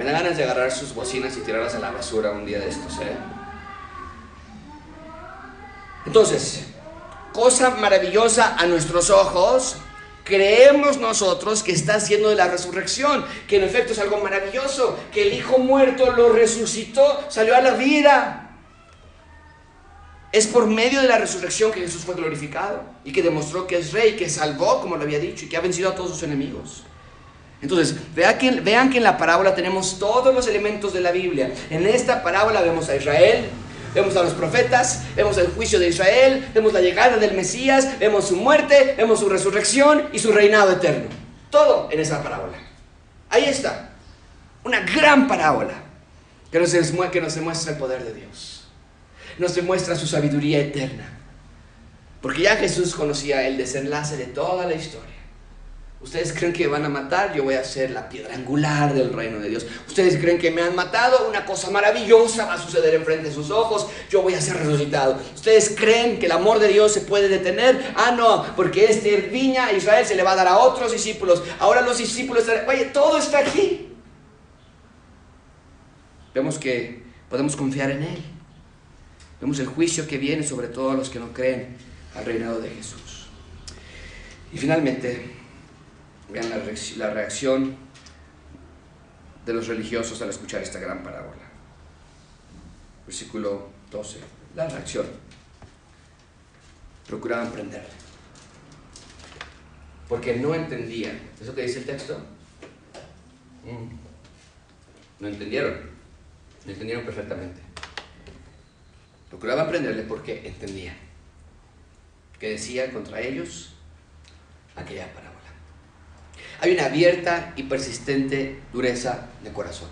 Me da ganas de agarrar sus bocinas y tirarlas a la basura un día de estos, ¿eh? Entonces, cosa maravillosa a nuestros ojos, creemos nosotros que está haciendo de la resurrección, que en efecto es algo maravilloso, que el Hijo muerto lo resucitó, salió a la vida. Es por medio de la resurrección que Jesús fue glorificado y que demostró que es rey, que salvó, como lo había dicho, y que ha vencido a todos sus enemigos. Entonces, vean que, en la parábola tenemos todos los elementos de la Biblia. En esta parábola vemos a Israel, vemos a los profetas, vemos el juicio de Israel, vemos la llegada del Mesías, vemos su muerte, vemos su resurrección y su reinado eterno. Todo en esa parábola. Ahí está. Una gran parábola que que nos demuestra el poder de Dios. Nos demuestra su sabiduría eterna. Porque ya Jesús conocía el desenlace de toda la historia. Ustedes creen que van a matar, yo voy a ser la piedra angular del reino de Dios. Ustedes creen que me han matado, una cosa maravillosa va a suceder enfrente de sus ojos, yo voy a ser resucitado. Ustedes creen que el amor de Dios se puede detener, ah no, porque este viña a Israel se le va a dar a otros discípulos. Ahora los discípulos, oye, todo está aquí. Vemos que podemos confiar en Él. Vemos el juicio que viene sobre todos los que no creen al reinado de Jesús. Y finalmente, Vean la reacción de los religiosos al escuchar esta gran parábola. Versículo 12. La reacción. Procuraban prenderle. Porque no entendían. ¿Eso que dice el texto? Mm. No entendieron. No entendieron perfectamente. Procuraban prenderle porque entendían que decía contra ellos aquella parábola hay una abierta y persistente dureza de corazón.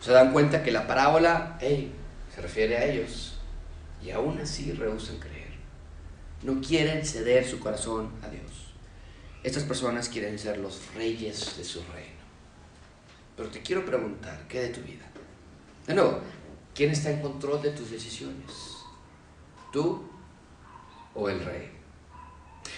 Se dan cuenta que la parábola se refiere a ellos y aún así rehusan creer. No quieren ceder su corazón a Dios. Estas personas quieren ser los reyes de su reino. Pero te quiero preguntar, ¿qué de tu vida? De nuevo, ¿quién está en control de tus decisiones? ¿Tú o el rey?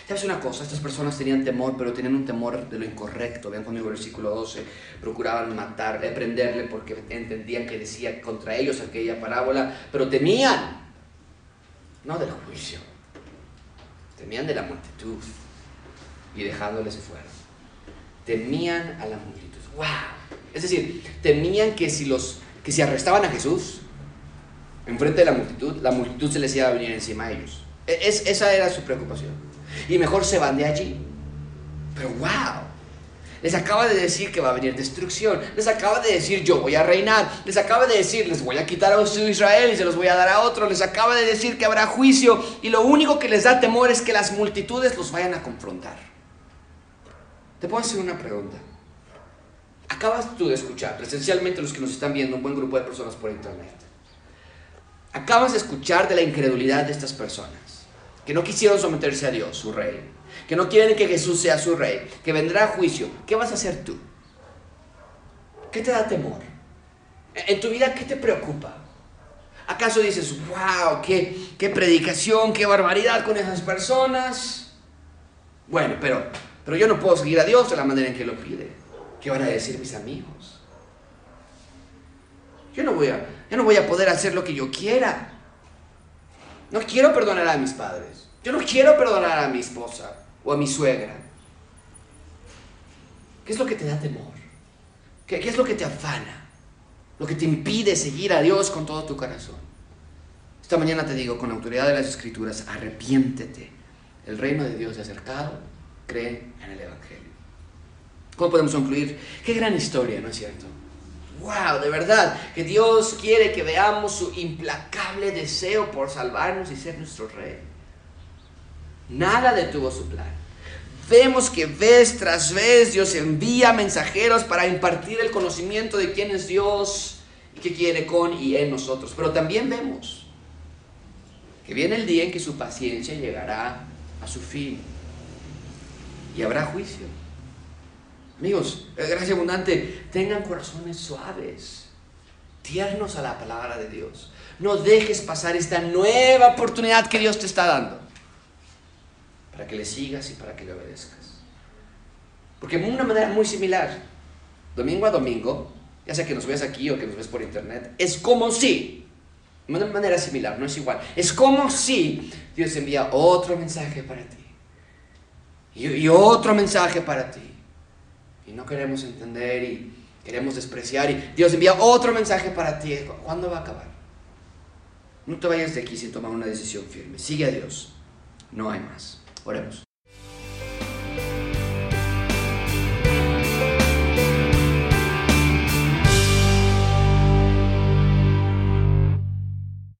¿Sabes una cosa? Estas personas tenían temor, pero tenían un temor de lo incorrecto. Vean conmigo el versículo 12. Procuraban matarle, prenderle porque entendían que decía contra ellos aquella parábola, pero temían, no del juicio, temían de la multitud y dejándole se fueron. Temían a la multitud. ¡Wow! Es decir, temían que si, los, que si arrestaban a Jesús enfrente de la multitud, la multitud se les iba a venir encima a ellos. E, es, esa era su preocupación y mejor se van de allí. Pero wow, les acaba de decir que va a venir destrucción. Les acaba de decir yo voy a reinar. Les acaba de decir les voy a quitar a Israel y se los voy a dar a otro. Les acaba de decir que habrá juicio. Y lo único que les da temor es que las multitudes los vayan a confrontar. Te puedo hacer una pregunta. Acabas tú de escuchar, presencialmente los que nos están viendo, un buen grupo de personas por internet. Acabas de escuchar de la incredulidad de estas personas que no quisieron someterse a Dios, su rey, que no quieren que Jesús sea su rey, que vendrá a juicio, ¿qué vas a hacer tú? ¿Qué te da temor? En tu vida, ¿qué te preocupa? ¿Acaso dices, wow, qué, qué predicación, qué barbaridad con esas personas? Bueno, pero, pero yo no puedo seguir a Dios de la manera en que lo pide. ¿Qué van a decir mis amigos? Yo no voy a, yo no voy a poder hacer lo que yo quiera. No quiero perdonar a mis padres. Yo no quiero perdonar a mi esposa o a mi suegra. ¿Qué es lo que te da temor? ¿Qué, es lo que te afana? lo que te impide seguir a Dios con todo tu corazón. Esta mañana te digo, con autoridad de las Escrituras, arrepiéntete. El reino de Dios es acercado, cree en el Evangelio. ¿Cómo podemos concluir? Qué gran historia, ¿no es cierto? ¡Wow! De verdad, que Dios quiere que veamos su implacable deseo por salvarnos y ser nuestro rey. Nada detuvo su plan. Vemos que vez tras vez Dios envía mensajeros para impartir el conocimiento de quién es Dios y qué quiere con y en nosotros. Pero también vemos que viene el día en que su paciencia llegará a su fin y habrá juicio. Amigos, gracia abundante, tengan corazones suaves, tiernos a la palabra de Dios. No dejes pasar esta nueva oportunidad que Dios te está dando para que le sigas y para que le obedezcas. Porque de una manera muy similar, domingo a domingo, ya sea que nos veas aquí o que nos ves por internet, es como si, de una manera similar, no es igual, es como si Dios envía otro mensaje para ti y otro mensaje para ti. Y no queremos entender y queremos despreciar y Dios envía otro mensaje para ti. ¿Cuándo va a acabar? No te vayas de aquí sin tomar una decisión firme. Sigue a Dios. No hay más. Oremos.